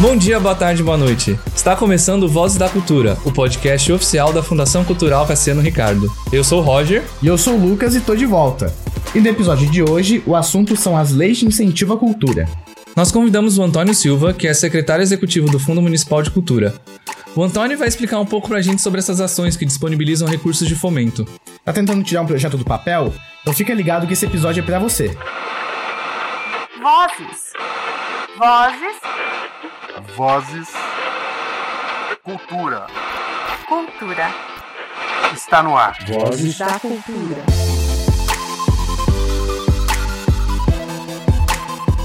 Bom dia, boa tarde, boa noite. Está começando Vozes da Cultura, o podcast oficial da Fundação Cultural Cassiano Ricardo. Eu sou o Roger. E eu sou o Lucas e tô de volta. E no episódio de hoje, o assunto são as leis de incentivo à cultura. Nós convidamos o Antônio Silva, que é secretário executivo do Fundo Municipal de Cultura. O Antônio vai explicar um pouco pra gente sobre essas ações que disponibilizam recursos de fomento. Tá tentando tirar um projeto do papel? Então fica ligado que esse episódio é pra você. Vozes. Vozes. Vozes. Cultura. Cultura. Está no ar. Vozes Da cultura.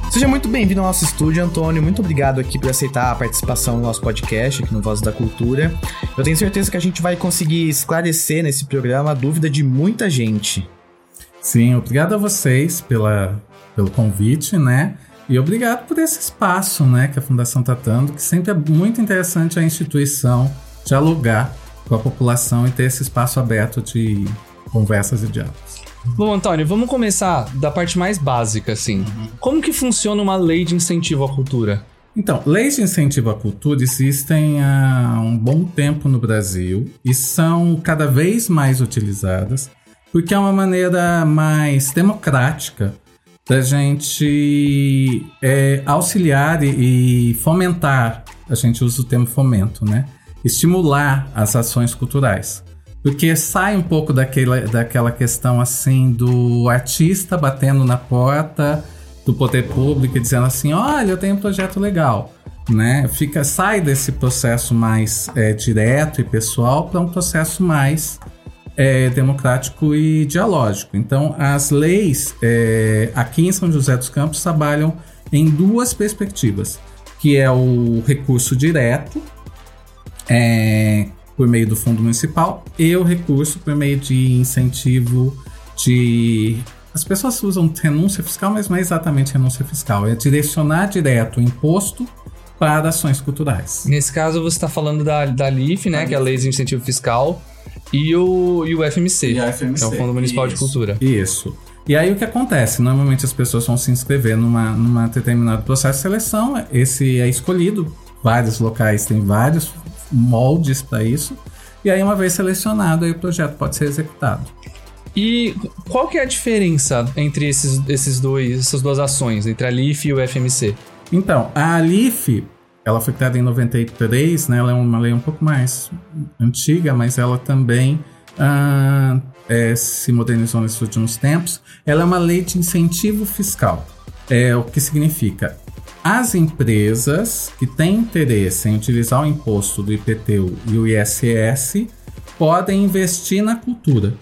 Seja muito bem-vindo ao nosso estúdio, Antônio. Muito obrigado aqui por aceitar a participação no nosso podcast aqui no Voz da Cultura. Eu tenho certeza que a gente vai conseguir esclarecer nesse programa a dúvida de muita gente. Sim, obrigado a vocês pela, pelo convite, né? E obrigado por esse espaço, né, que a Fundação está dando, que sempre é muito interessante a instituição dialogar com a população e ter esse espaço aberto de conversas e diálogos. Bom, Antônio, vamos começar da parte mais básica, assim. Como que funciona uma lei de incentivo à cultura? Então, leis de incentivo à cultura existem há um bom tempo no Brasil e são cada vez mais utilizadas porque é uma maneira mais democrática da gente é, auxiliar e, e fomentar, a gente usa o termo fomento, né? Estimular as ações culturais. Porque sai um pouco daquela, daquela questão assim do artista batendo na porta do poder público e dizendo assim, olha, eu tenho um projeto legal. Né? Fica, sai desse processo mais é, direto e pessoal para um processo mais é, democrático e dialógico. Então, as leis é, aqui em São José dos Campos trabalham em duas perspectivas, que é o recurso direto é, por meio do fundo municipal e o recurso por meio de incentivo de as pessoas usam renúncia fiscal, mas não é exatamente renúncia fiscal, é direcionar direto o imposto para ações culturais. Nesse caso, você está falando da, da LIF, né, que é a Lei de Incentivo Fiscal, e o, e o FMC, E a FMC, que é o Fundo Municipal de isso. Cultura. Isso. E aí o que acontece? Normalmente as pessoas vão se inscrever numa, numa determinado processo de seleção, esse é escolhido, vários locais têm vários moldes para isso, e aí uma vez selecionado, aí o projeto pode ser executado. E qual que é a diferença entre esses, esses dois, essas duas ações, entre a LIF e o FMC? Então, a Alif, ela foi criada em 93, né? Ela é uma lei um pouco mais antiga, mas ela também ah, é, se modernizou nesses últimos tempos. Ela é uma lei de incentivo fiscal. É o que significa as empresas que têm interesse em utilizar o imposto do IPTU e o ISS podem investir na cultura.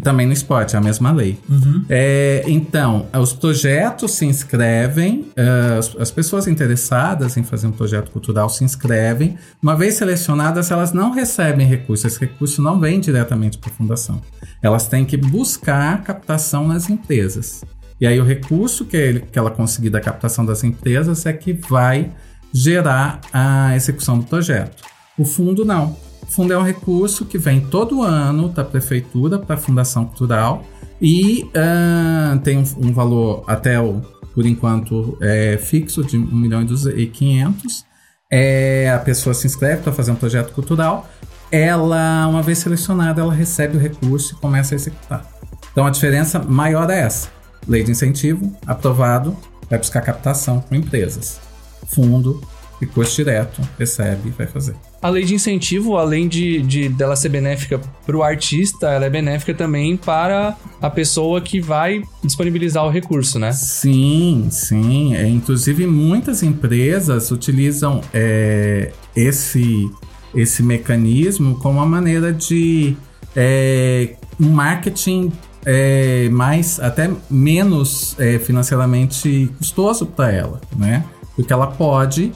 E também no esporte, é a mesma lei. É, então, os projetos se inscrevem, eh, as, as pessoas interessadas em fazer um projeto cultural se inscrevem. Uma vez selecionadas, elas não recebem recurso, esse recurso não vem diretamente para a fundação. Elas têm que buscar captação nas empresas. E aí, o recurso que, ele, que ela conseguir da captação das empresas é que vai gerar a execução do projeto. O fundo não. Fundo é um recurso que vem todo ano da prefeitura para a Fundação Cultural e ah, tem um, um valor até o, por enquanto, é, fixo de 1 milhão e 500. É, a pessoa se inscreve para fazer um projeto cultural. Ela, uma vez selecionada, ela recebe o recurso e começa a executar. Então a diferença maior é essa. Lei de incentivo, aprovado, vai buscar captação com empresas. Fundo, recurso direto, recebe e vai fazer. A lei de incentivo, além de, de dela ser benéfica para o artista, ela é benéfica também para a pessoa que vai disponibilizar o recurso, né? Sim, sim. É, inclusive, muitas empresas utilizam é, esse, esse mecanismo como uma maneira de é, um marketing é, mais, até menos é, financeiramente custoso para ela, né? Porque ela pode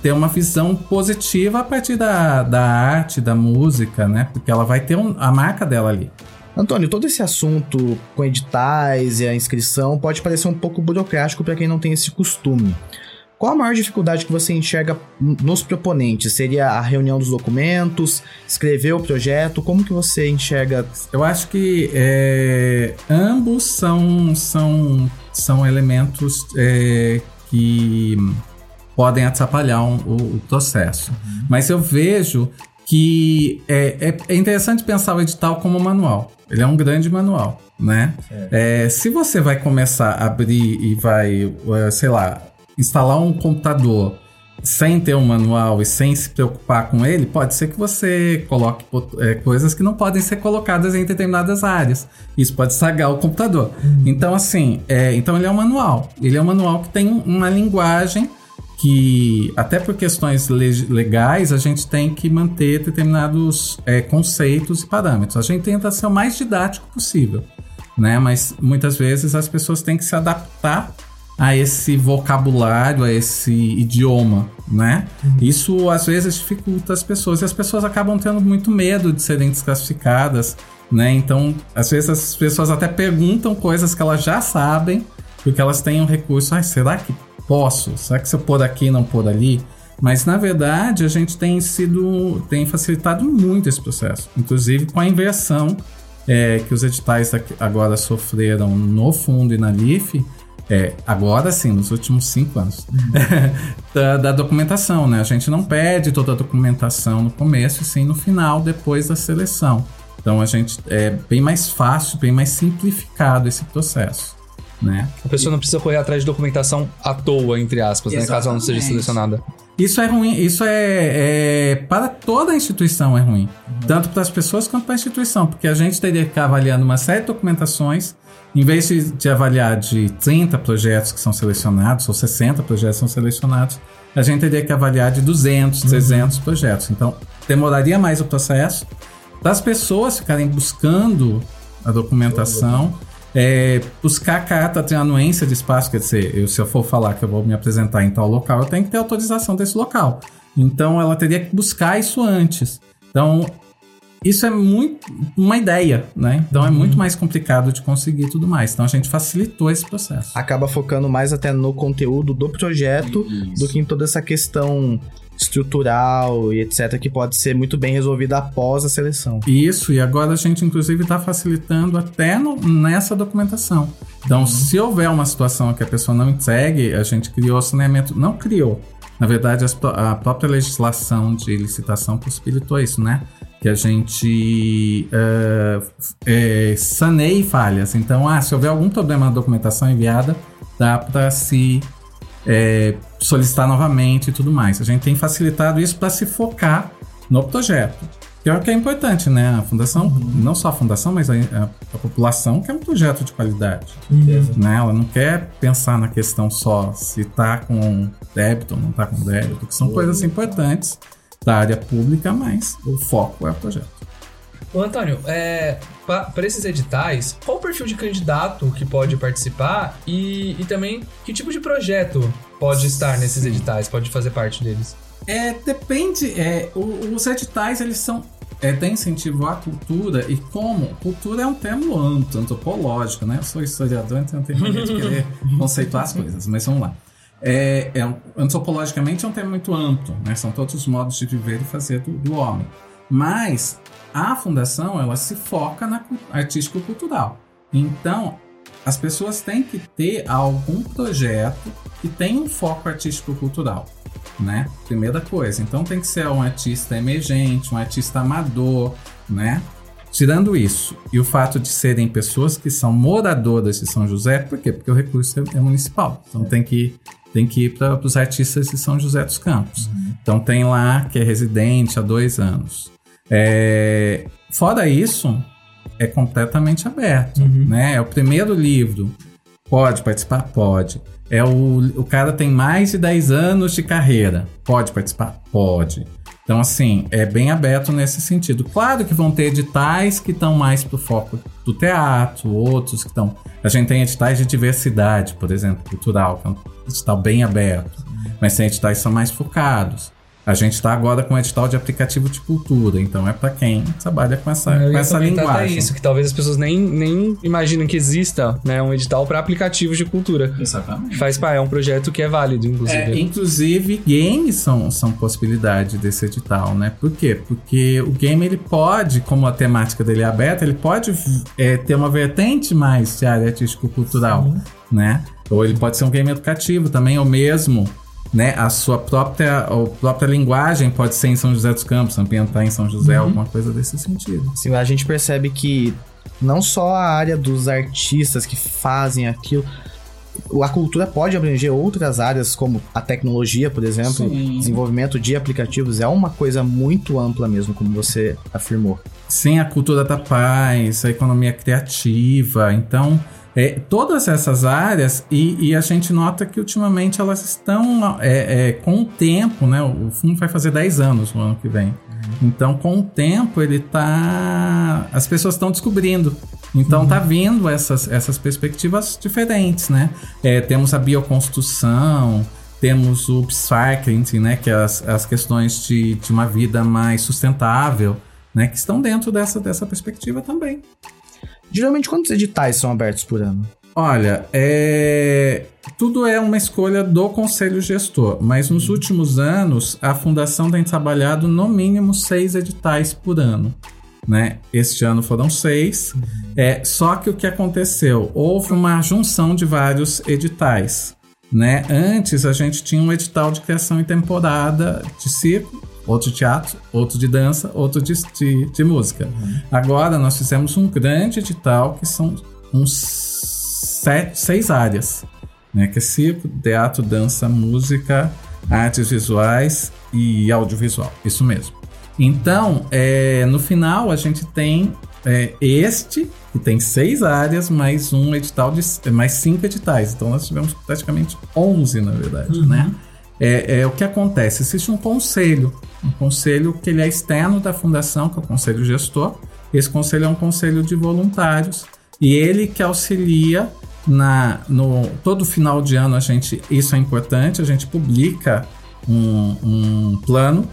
ter uma visão positiva a partir da, da arte, da música, né? Porque ela vai ter um- a marca dela ali. Antônio, todo esse assunto com editais e a inscrição pode parecer um pouco burocrático para quem não tem esse costume. Qual a maior dificuldade que você enxerga nos proponentes? Seria a reunião dos documentos, escrever o projeto? Como que você enxerga? Eu acho que é, ambos são, são, são elementos é, que podem atrapalhar um- o, o processo. Mas eu vejo que é, é- é interessante pensar o edital como manual. Ele é um grande manual, né? É, se você vai começar a abrir e vai, eh, sei lá, instalar um computador sem ter um manual e sem se preocupar com ele, pode ser que você coloque eh, coisas que não podem ser colocadas em determinadas áreas. Isso pode estragar o computador. Então, assim, é, então ele é um manual. Ele é um manual que tem uma linguagem que, até por questões leg- legais, a gente tem que manter determinados é, conceitos e parâmetros. A gente tenta ser o mais didático possível, né? Mas muitas vezes as pessoas têm que se adaptar a esse vocabulário, a esse idioma, né? Isso às vezes dificulta as pessoas e as pessoas acabam tendo muito medo de serem desclassificadas, né? Então, às vezes as pessoas até perguntam coisas que elas já sabem, porque elas têm um recurso, ah, será que posso? Será que se eu pôr aqui e não pôr ali? Mas na verdade a gente tem sido, tem facilitado muito esse processo, inclusive com a inversão é, que os editais agora sofreram no fundo e na LIF, é, agora sim, nos últimos cinco anos, da, da documentação, né? A gente não pede toda a documentação no começo, e sim no final, depois da seleção. Então a gente é bem mais fácil, bem mais simplificado esse processo, né? A pessoa não precisa correr atrás de documentação à toa, entre aspas, né? Caso ela não seja selecionada. Isso é ruim, isso é, é- para toda a instituição é ruim, tanto para as pessoas quanto para a instituição, porque a gente teria que ficar avaliando uma série de documentações, em vez de, de avaliar de 30 projetos que são selecionados ou 60 projetos que são selecionados, a gente teria que avaliar de 200, 300 projetos. Então, demoraria mais o processo para as pessoas ficarem buscando a documentação, é, buscar a carta de anuência de espaço, quer dizer, eu, se eu for falar que eu vou me apresentar em tal local, eu tenho que ter autorização desse local. Então ela teria que buscar isso antes. Então, isso é muito uma ideia, né? Então é muito mais complicado de conseguir tudo mais. Então a gente facilitou esse processo. Acaba focando mais até no conteúdo do projeto do que em toda essa questão estrutural e etc, que pode ser muito bem resolvida após a seleção. Isso, e agora a gente inclusive está facilitando até no- nessa documentação. Então, se houver uma situação que a pessoa não entregue, a gente criou saneamento. Não criou. Na verdade, a própria legislação de licitação possibilitou isso, né? Que a gente f- eh, saneie falhas. Então, ah, se houver algum problema na documentação enviada, dá para se é, solicitar novamente e tudo mais. A gente tem facilitado isso para se focar no projeto. Que é o que é importante, né? A fundação, não só a fundação, mas a, a- a população quer um projeto de qualidade. Né? Ela não quer pensar na questão só se tá com débito ou não tá com débito, que são coisas importantes da área pública, mas o foco é o projeto. Ô, Antônio, é, para esses editais, qual o perfil de candidato que pode participar e, e também que tipo de projeto pode estar nesses editais, pode fazer parte deles? É, depende. É, o- os editais, eles são. É, tem incentivo à cultura e como? Cultura é um termo amplo, antropológico, né? Eu sou historiador, então eu tenho mania de querer conceituar as coisas, mas vamos lá. É, é antropologicamente é um termo muito amplo, né? São todos os modos de viver e fazer do, do homem. Mas a fundação, ela se foca na cu- artístico-cultural. Então, as pessoas têm que ter algum projeto que tenha um foco artístico-cultural né? Primeira coisa. Então tem que ser um artista emergente, um artista amador, né? Tirando isso, e o fato de serem pessoas que são moradoras de São José, por quê? Porque o recurso é, é municipal. Então tem que, tem que ir para os artistas de São José dos Campos. Então tem lá que é residente há dois anos. É, fora isso, é completamente aberto, né? É o primeiro livro. Pode participar? Pode. É o, o cara tem mais de 10 anos de carreira. Pode participar? Pode. Então, assim, é bem aberto nesse sentido. Claro que vão ter editais que estão mais pro foco do teatro, outros que estão. A gente tem editais de diversidade, por exemplo, cultural, que é um edital bem aberto. Mas tem editais que são mais focados. A gente está agora com um edital de aplicativo de cultura, então é para quem trabalha com essa, Eu com essa comentar até linguagem. isso, que talvez as pessoas nem, nem imaginem que exista né, um edital para aplicativos de cultura. Exatamente. Faz parte, é um projeto que é válido, inclusive. É, inclusive, games são, são possibilidade desse edital, né? Por quê? Porque o game ele pode, como a temática dele é aberta, ele pode é, ter uma vertente mais de área artístico-cultural, né? Ou ele pode ser um game educativo também, ou mesmo né? A sua própria, a própria linguagem pode ser em São José dos Campos, ambientar em São José, alguma coisa desse sentido. Assim, a gente percebe que não só a área dos artistas que fazem aquilo, a cultura pode abranger outras áreas, como a tecnologia, por exemplo, Sim. desenvolvimento de aplicativos, é uma coisa muito ampla mesmo, como você afirmou. Sim, a cultura da paz, a economia criativa, então é, todas essas áreas e, e a gente nota que ultimamente elas estão é, é, com o tempo, né? O fundo vai fazer 10 anos no ano que vem. Então, com o tempo, ele tá. As pessoas estão descobrindo. Então, tá vindo essas, essas perspectivas diferentes, né? É, temos a bioconstrução, temos o upcycling, né? Que é as, as questões de, de uma vida mais sustentável, né? Que estão dentro dessa, dessa perspectiva também. Geralmente, quantos editais são abertos por ano? Olha, é... tudo é uma escolha do conselho gestor, mas nos últimos anos a fundação tem trabalhado no mínimo seis editais por ano. Né? Este ano foram seis. É, só que o que aconteceu? Houve uma junção de vários editais. Né? Antes a gente tinha um edital de criação em temporada de circo, outro de teatro, outro de dança, outro de, de, de música. Agora nós fizemos um grande edital que são uns sete, seis áreas, né? Que é circo, teatro, dança, música, artes visuais e audiovisual. Isso mesmo. Então, é, no final a gente tem é, este que tem seis áreas mais um edital de mais cinco editais. Então nós tivemos praticamente 11 na verdade, né? É, é o que acontece. Existe um conselho, um conselho que ele é externo da fundação, que é o conselho gestor. Esse conselho é um conselho de voluntários e ele que auxilia na no todo final de ano a gente isso é importante a gente publica um, um plano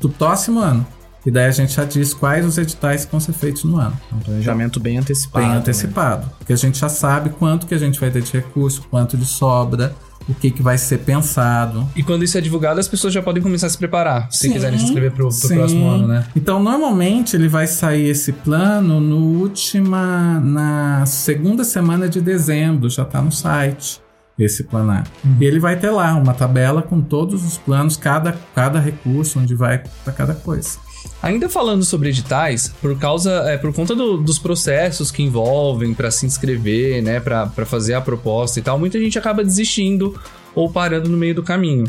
do próximo ano e daí a gente já diz quais os editais que vão ser feitos no ano Um planejamento bem antecipado. bem né? antecipado porque a gente já sabe quanto que a gente vai ter de recurso quanto de sobra o que que vai ser pensado E quando isso é divulgado, as pessoas já podem começar a se preparar, se Sim, quiserem se inscrever pro, pro sim. próximo ano, né? Então, normalmente ele vai sair esse plano no última, na segunda semana de dezembro, já tá no site esse planar. E ele vai ter lá uma tabela com todos os planos, cada, cada recurso, onde vai para cada coisa. Ainda falando sobre editais, por causa, é, por conta do- dos processos que envolvem para se inscrever, né, para fazer a proposta e tal, muita gente acaba desistindo ou parando no meio do caminho.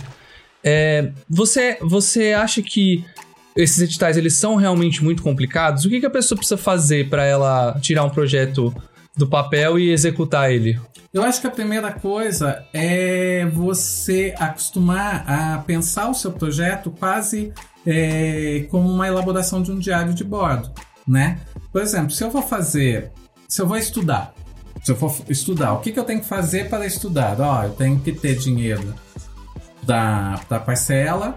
É, você, você acha que esses editais eles são realmente muito complicados? O que, que a pessoa precisa fazer para ela tirar um projeto do papel e executar ele? Eu acho que a primeira coisa é você acostumar a pensar o seu projeto quase é, como uma elaboração de um diário de bordo, né? Por exemplo, se eu vou fazer, se eu vou estudar, se eu for estudar, o que, que eu tenho que fazer para estudar? Ó, eu tenho que ter dinheiro da, da parcela,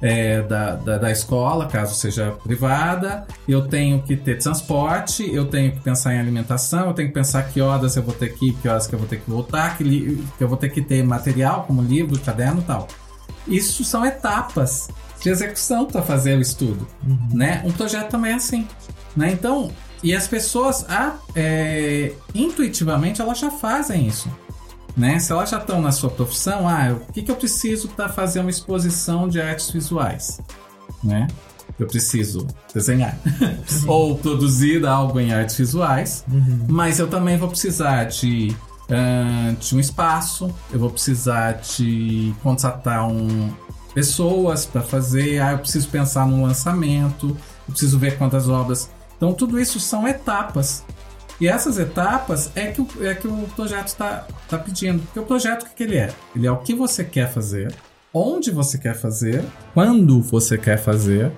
é, da, da, da escola, caso seja privada, eu tenho que ter transporte, eu tenho que pensar em alimentação, eu tenho que pensar que horas eu vou ter que ir, que horas que eu vou ter que voltar, que, que eu vou ter que ter material, como livro, caderno e tal. Isso são etapas de execução para fazer o estudo, né? Um projeto também é assim, né? Então, e as pessoas, ah, é, intuitivamente, elas já fazem isso né? Se elas já estão na sua profissão, ah, o que, que eu preciso para fazer uma exposição de artes visuais, né? Eu preciso desenhar ou produzir algo em artes visuais, mas eu também vou precisar de, ah, de um espaço, eu vou precisar de contratar um, pessoas para fazer, ah, eu preciso pensar no lançamento, eu preciso ver quantas obras. Então tudo isso são etapas e essas etapas é que o, é que o projeto está tá pedindo. Porque o projeto, o que, que ele é? Ele é o que você quer fazer, onde você quer fazer, quando você quer fazer,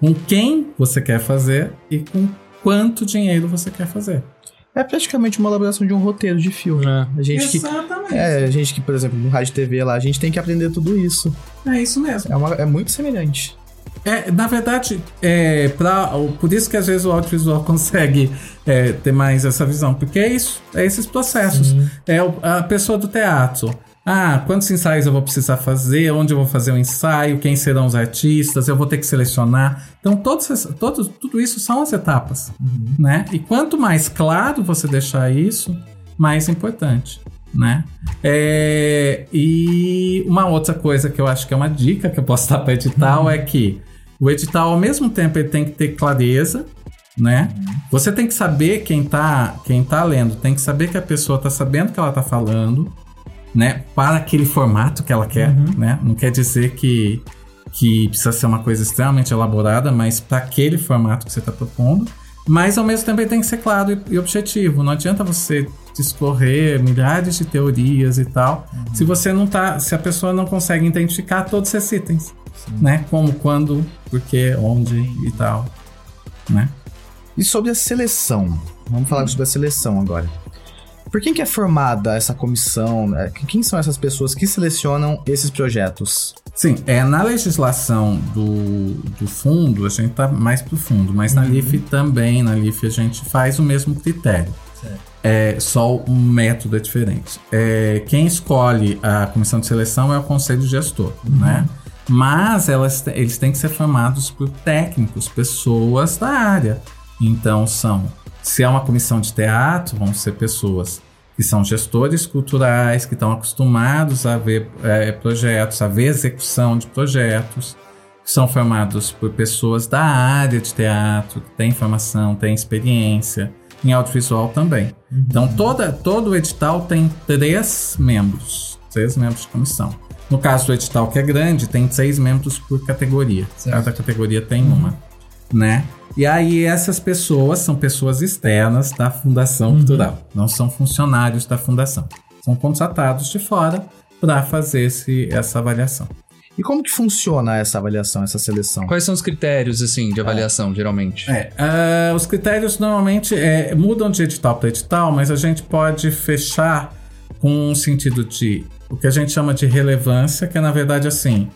com quem você quer fazer e com quanto dinheiro você quer fazer. É praticamente uma elaboração de um roteiro de filme. A gente que. Exatamente. É, a gente que, por exemplo, no rádio TV lá, a gente tem que aprender tudo isso. É isso mesmo. É, uma, é muito semelhante. É, na verdade, é, pra, o- por isso que às vezes o audiovisual consegue é, ter mais essa visão, porque é isso, é esses processos. É o- a pessoa do teatro. Ah, quantos ensaios eu vou precisar fazer? Onde eu vou fazer o ensaio? Quem serão os artistas? Eu vou ter que selecionar. Então, todos, todos, tudo isso são as etapas, né? E quanto mais claro você deixar isso, mais importante. né? É, e uma outra coisa que eu acho que é uma dica que eu posso dar para edital é que o edital, ao mesmo tempo, ele tem que ter clareza, né? Você tem que saber quem tá, quem tá lendo, tem que saber que a pessoa tá sabendo o que ela tá falando, né? Para aquele formato que ela quer, né? Não quer dizer que, que precisa ser uma coisa extremamente elaborada, mas para aquele formato que você está propondo. Mas ao mesmo tempo ele tem que ser claro e, e objetivo. Não adianta você discorrer milhares de teorias e tal, se você não tá, se a pessoa não consegue identificar todos esses itens, né? Como, quando, porquê, onde e tal, né? E sobre a seleção? Vamos falar sobre a seleção agora. Por quem que é formada essa comissão? É, Quem são essas pessoas que selecionam esses projetos? Sim, é, na legislação do, do fundo, a gente tá mais pro fundo, mas na LIF também, na LIF a gente faz o mesmo critério. É, só um método é diferente. É, quem escolhe a comissão de seleção é o conselho gestor, né? Mas elas, eles têm que ser formados por técnicos, pessoas da área. Então são, se é uma comissão de teatro, vão ser pessoas que são gestores culturais, que estão acostumados a ver é, projetos, a ver execução de projetos, que são formados por pessoas da área de teatro, que têm formação, têm experiência, em audiovisual também. Então toda, todo o edital tem três membros, três membros de comissão. No caso do edital que é grande, tem seis membros por categoria. Certo. Cada categoria tem uma, né? E aí essas pessoas são pessoas externas da Fundação Cultural, não são funcionários da fundação. São contratados de fora para fazer esse, essa avaliação. E como que funciona essa avaliação, essa seleção? Quais são os critérios, assim, de avaliação, geralmente? É, ah, os critérios normalmente é, mudam de edital para edital, mas a gente pode fechar com um sentido de o que a gente chama de relevância, que é na verdade assim.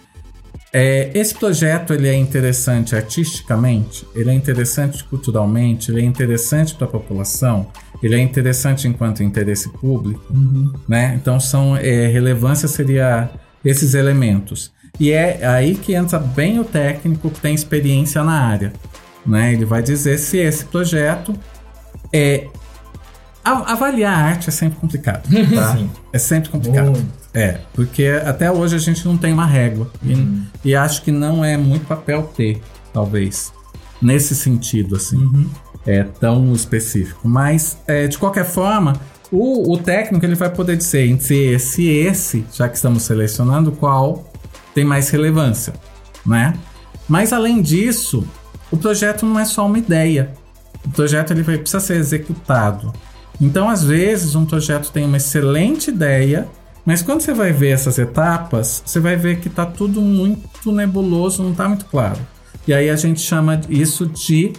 É, esse projeto ele é interessante artisticamente, ele é interessante culturalmente, ele é interessante para a população, ele é interessante enquanto interesse público, né? Então são é, relevância seria esses elementos. E é aí que entra bem o técnico que tem experiência na área, né? Ele vai dizer se esse projeto é avaliar a arte é sempre complicado, tá? É sempre complicado. É, porque até hoje a gente não tem uma régua. E, e acho que não é muito papel ter, talvez. Nesse sentido, assim. É tão específico. Mas, é, de qualquer forma, o, o técnico ele vai poder dizer entre esse e esse, já que estamos selecionando, qual tem mais relevância, né? Mas além disso, o projeto não é só uma ideia. O projeto ele vai, precisa ser executado. Então, às vezes, um projeto tem uma excelente ideia, mas quando você vai ver essas etapas, você vai ver que está tudo muito nebuloso, não está muito claro. E aí a gente chama isso de.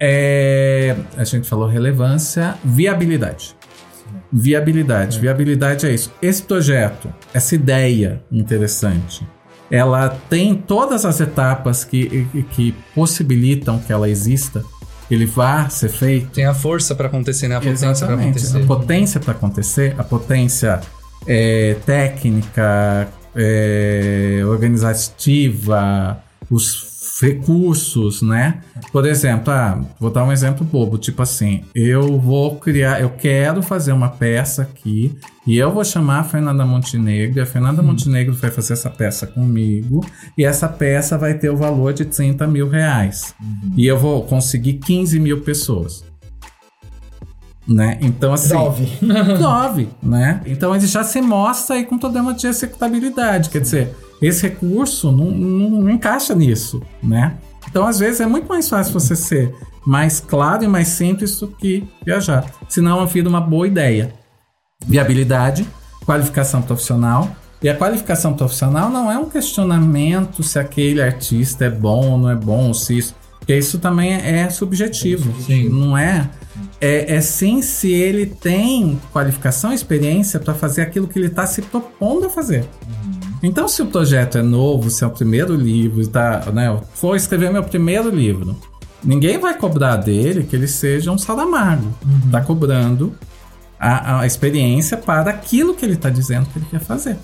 é, a gente falou relevância, viabilidade. Viabilidade. Viabilidade é isso. Esse projeto, essa ideia interessante, ela tem todas as etapas que, que possibilitam que ela exista, ele vá ser feito. Tem a força pra acontecer, né? A potência Exatamente. acontecer. A potência para acontecer, a potência é, técnica, é, organizativa, os recursos, né? Por exemplo, ah, vou dar um exemplo bobo, tipo assim, eu vou criar, eu quero fazer uma peça aqui e eu vou chamar a Fernanda Montenegro, e a Fernanda Montenegro vai fazer essa peça comigo e essa peça vai ter o valor de 30 mil reais e eu vou conseguir 15 mil pessoas. Né? Então, assim. Nove. 9, né? Então ele já se mostra aí com problema de executabilidade. Quer dizer, esse recurso não, não- não encaixa nisso, né? Então, às vezes, é muito mais fácil você ser mais claro e mais simples do que viajar. Senão, vira uma boa ideia. Viabilidade, qualificação profissional. E a qualificação profissional não é um questionamento se aquele artista é bom ou não é bom, se isso. Porque isso também é subjetivo. Não é. É, é sim se ele tem qualificação e experiência para fazer aquilo que ele está se propondo a fazer. Então, se o projeto é novo, se é o primeiro livro, tá, né, eu vou escrever meu primeiro livro, ninguém vai cobrar dele que ele seja um salamago. Tá cobrando a, a experiência para aquilo que ele está dizendo que ele quer fazer.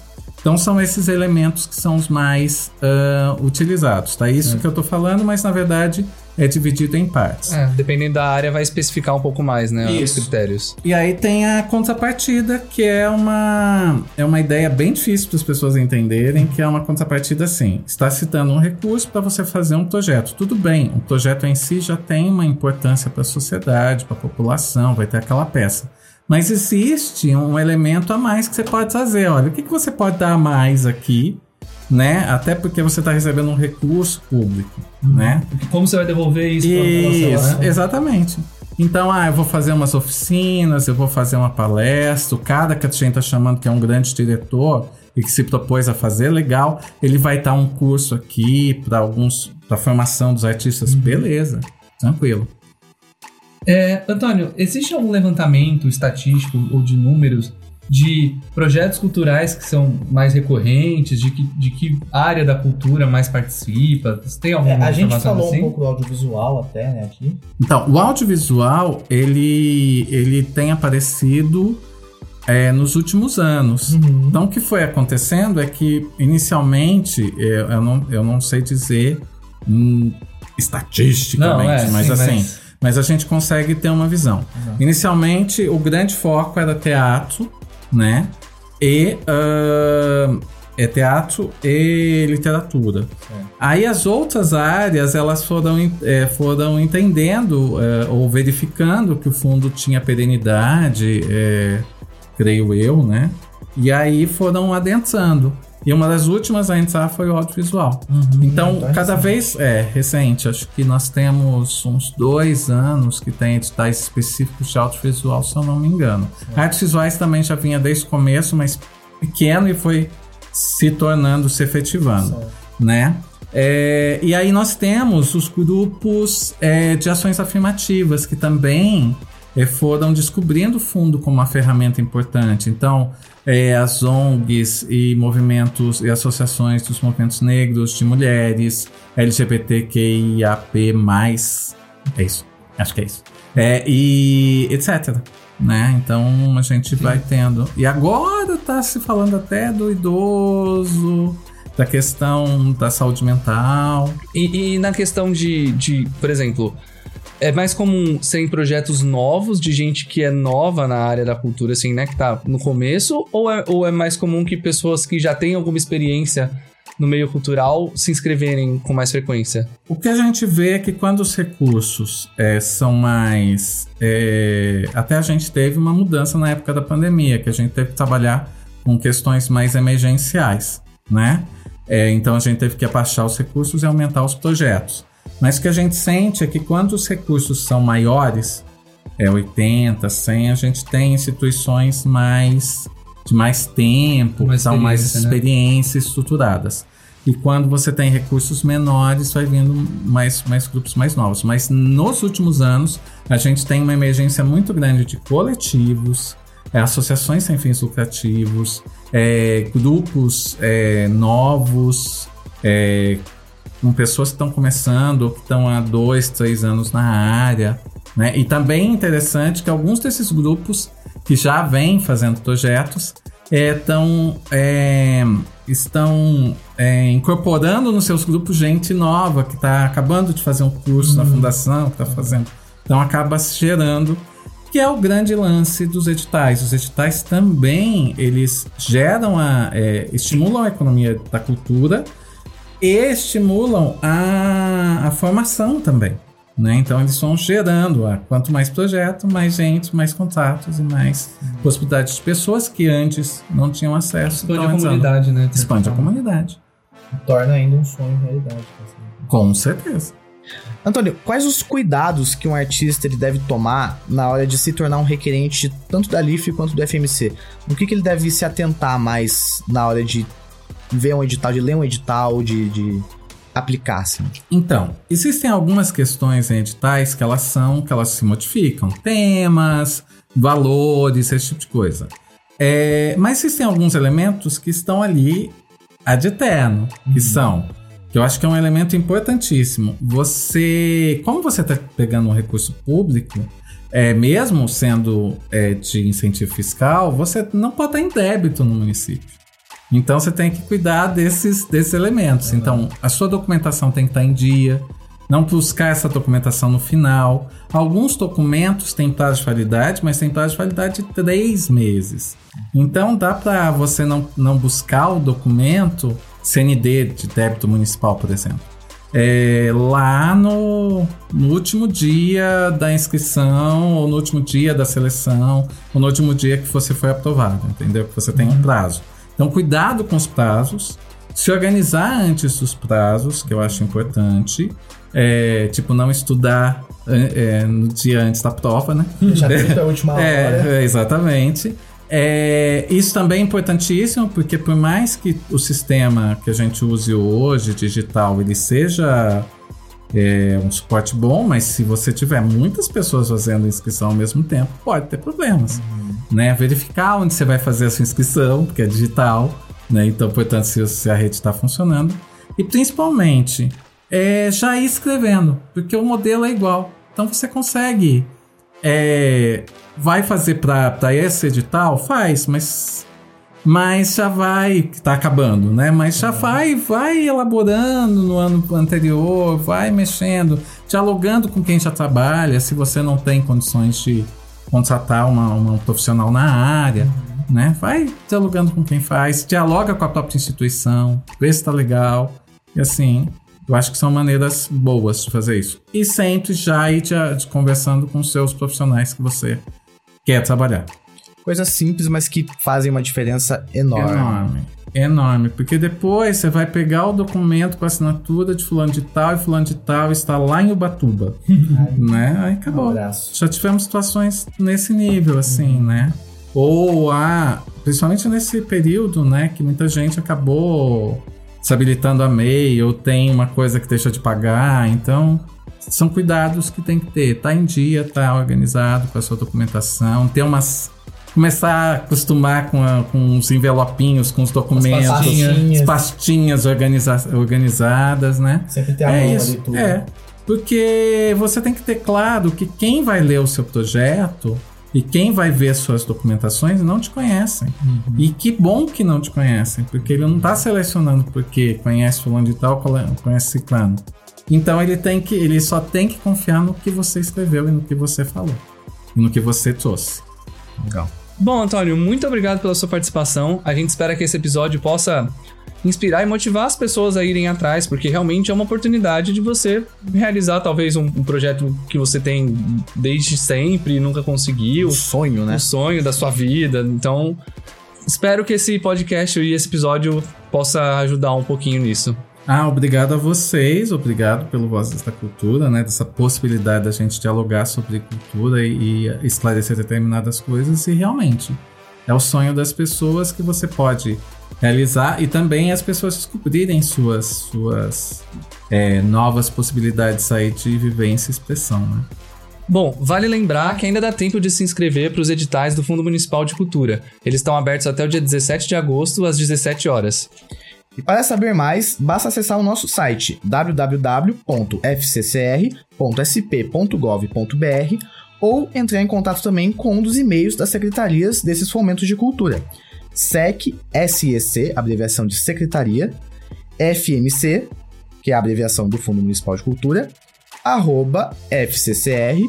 Então são esses elementos que são os mais ah, utilizados, tá? Isso que eu tô falando, mas na verdade é dividido em partes. É, dependendo da área, vai especificar um pouco mais, né? Isso. Os critérios. E aí tem a contrapartida, que é uma, é uma ideia bem difícil para as pessoas entenderem, que é uma contrapartida assim. Está citando um recurso para você fazer um projeto. Tudo bem, o projeto em si já tem uma importância para a sociedade, para a população, vai ter aquela peça. Mas existe um elemento a mais que você pode fazer. Olha, o que, que você pode dar a mais aqui, né? Até porque você está recebendo um recurso público, né? Como você vai devolver isso Isso, população, né? exatamente. Então, ah, eu vou fazer umas oficinas, eu vou fazer uma palestra. O cara que a gente tá chamando que é um grande diretor e que se propôs a fazer, legal. Ele vai dar um curso aqui para alguns, para formação dos artistas, beleza, tranquilo. É, Antônio, existe algum levantamento estatístico ou de números de projetos culturais que são mais recorrentes, de que, de que área da cultura mais participa? Você tem alguma É, a gente falou assim? um pouco do audiovisual até, né, aqui. Então, o audiovisual, ele, ele tem aparecido é, nos últimos anos. Uhum. Então, o que foi acontecendo é que, inicialmente, eu, eu não, eu não sei dizer hum, estatisticamente, Não, é, mas sim, assim, mas- mas... a gente consegue ter uma visão. Inicialmente, o grande foco era teatro, né? E ah, é teatro e literatura. Aí as outras áreas elas foram, eh, foram entendendo eh, ou verificando que o fundo tinha perenidade, eh, creio eu, né? E aí foram adentrando. E uma das últimas a entrar foi o audiovisual. então, então é cada recente. vez é recente. Acho que nós temos uns dois anos que tem editais específicos de audiovisual, se eu não me engano. Artes visuais também já vinha desde o começo, mas pequeno e foi se tornando, se efetivando, né? É, e aí nós temos os grupos é, de ações afirmativas que também é, foram descobrindo o fundo como uma ferramenta importante. Então, é, as ONGs e movimentos e associações dos movimentos negros, de mulheres, LGBTQIAP+, é isso, acho que é isso, é, e etc. Né? Então a gente vai tendo. E agora tá se falando até do idoso, da questão da saúde mental. E, e na questão de, de, por exemplo, é mais comum serem projetos novos de gente que é nova na área da cultura, assim, né? Que tá no começo, ou é, ou é mais comum que pessoas que já têm alguma experiência no meio cultural se inscreverem com mais frequência? O que a gente vê é que quando os recursos é, são mais. é, até a gente teve uma mudança na época da pandemia, que a gente teve que trabalhar com questões mais emergenciais, né? É, então a gente teve que abaixar os recursos e aumentar os projetos. Mas o que a gente sente é que quando os recursos são maiores, é 80, 100, a gente tem instituições mais de mais tempo, Mais são mais experiência, né? experiências estruturadas. E quando você tem recursos menores, vai vindo mais, mais grupos mais novos. Mas nos últimos anos, a gente tem uma emergência muito grande de coletivos, é, associações sem fins lucrativos, é, grupos é, novos, é, com pessoas que estão começando ou que estão há dois, três anos na área. Né? E também é interessante que alguns desses grupos que já vêm fazendo projetos é, tão, é, estão é, incorporando nos seus grupos gente nova que está acabando de fazer um curso na fundação, que está fazendo. Então acaba se gerando, que é o grande lance dos editais. Os editais também eles geram a, é, estimulam a economia da cultura e estimulam a, a formação também. Né? Então eles vão gerando, ah, quanto mais projeto, mais gente, mais contatos e mais possibilidades de pessoas que antes não tinham acesso. Expande estão a comunidade, né? Expande a comunidade. Torna ainda um sonho realidade. assim. Com certeza. Antônio, quais os cuidados que um artista ele deve tomar na hora de se tornar um requerente tanto da LIF quanto do FMC? O que, que ele deve se atentar mais na hora de ver um edital, de ler um edital, de, de aplicar, assim? Então, existem algumas questões em editais que elas são, que elas se modificam. Temas, valores, esse tipo de coisa. É, mas existem alguns elementos que estão ali ad eterno, que são, que eu acho que é um elemento importantíssimo. Você, como você está pegando um recurso público, é, mesmo sendo é, de incentivo fiscal, você não pode estar em débito no município. Então você tem que cuidar desses, desses elementos. Então a sua documentação tem que estar em dia. Não buscar essa documentação no final. Alguns documentos têm prazo de validade, mas tem prazo de validade de três meses. Então dá para você não, não buscar o documento CND de débito municipal, por exemplo. É, lá no, no último dia da inscrição, ou no último dia da seleção, ou no último dia que você foi aprovado, entendeu? Que você tem um prazo. Então, cuidado com os prazos, se organizar antes dos prazos, que eu acho importante. É, tipo, não estudar é, é, no dia antes da prova, né? Já teve a última hora. É, exatamente. É, isso também é importantíssimo, porque por mais que o sistema que a gente use hoje, digital, ele seja é, um suporte bom, mas se você tiver muitas pessoas fazendo inscrição ao mesmo tempo, pode ter problemas. Né? Verificar onde você vai fazer a sua inscrição, porque é digital, né? então, portanto, se, se a rede está funcionando. E principalmente, é, já ir escrevendo, porque o modelo é igual. Então você consegue é, vai fazer para esse edital? Faz, mas mas já vai tá acabando, né? Mas já vai, vai elaborando no ano anterior, vai mexendo, dialogando com quem já trabalha, se você não tem condições de contratar uma, uma profissional na área, né? Vai dialogando com quem faz, dialoga com a própria instituição, vê se tá legal. E assim, eu acho que são maneiras boas de fazer isso. E sempre já ir te- te conversando com seus profissionais que você quer trabalhar. Coisas simples, mas que fazem uma diferença enorme. Enorme. Enorme. Porque depois você vai pegar o documento com a assinatura de fulano de tal e fulano de tal está lá em Ubatuba. né? Aí Um acabou. abraço. Já tivemos situações nesse nível, assim, né? Ou a. Principalmente nesse período, né? Que muita gente acabou desabilitando a MEI ou tem uma coisa que deixa de pagar. Então, são cuidados que tem que ter. Tá em dia, tá organizado com a sua documentação, ter umas. Começar a acostumar com, a- com os envelopinhos, com os documentos, pastinhas. as pastinhas organiza- organizadas, né? Sempre tem a É isso, ali tudo. é. Porque você tem que ter claro que quem vai ler o seu projeto e quem vai ver suas documentações não te conhecem. E que bom que não te conhecem, porque ele não está selecionando porque conhece fulano de tal, cole- conhece ciclano. Então ele tem que, ele só tem que confiar no que você escreveu e no que você falou. E no que você trouxe. Legal. Bom, Antônio, muito obrigado pela sua participação. A gente espera que esse episódio possa inspirar e motivar as pessoas a irem atrás, porque realmente é uma oportunidade de você realizar talvez um, um projeto que você tem desde sempre e nunca conseguiu, O sonho, né? um sonho da sua vida. Então, espero que esse podcast e esse episódio possa ajudar um pouquinho nisso. Ah, obrigado a vocês, obrigado pelo Vozes da Cultura, né? Dessa possibilidade da gente dialogar sobre cultura e, e esclarecer determinadas coisas. E realmente, é o sonho das pessoas que você pode realizar e também as pessoas descobrirem suas, suas é, novas possibilidades aí de vivência e expressão, né? Bom, vale lembrar que ainda dá tempo de se inscrever para os editais do Fundo Municipal de Cultura. Eles estão abertos até o dia 17 de agosto, às 17 horas. E para saber mais, basta acessar o nosso site www.fccr.sp.gov.br ou entrar em contato também com um dos e-mails das secretarias desses fomentos de cultura. SEC, SEC, abreviação de Secretaria, FMC, que é a abreviação do Fundo Municipal de Cultura, arroba fccr.sp.gov.br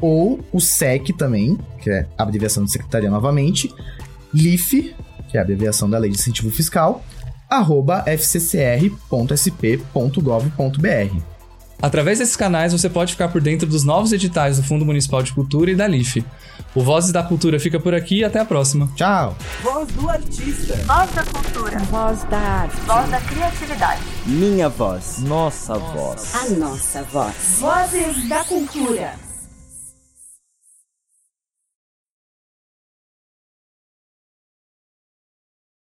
ou o SEC também, que é a abreviação de Secretaria novamente, LIF, que é a abreviação da Lei de Incentivo Fiscal, arroba fccr.sp.gov.br. Através desses canais você pode ficar por dentro dos novos editais do Fundo Municipal de Cultura e da LIF. O Vozes da Cultura fica por aqui e até a próxima. Tchau! Voz do artista. Voz da cultura. Voz da arte. Voz da criatividade. Minha voz. Nossa voz. A nossa voz. Vozes da cultura.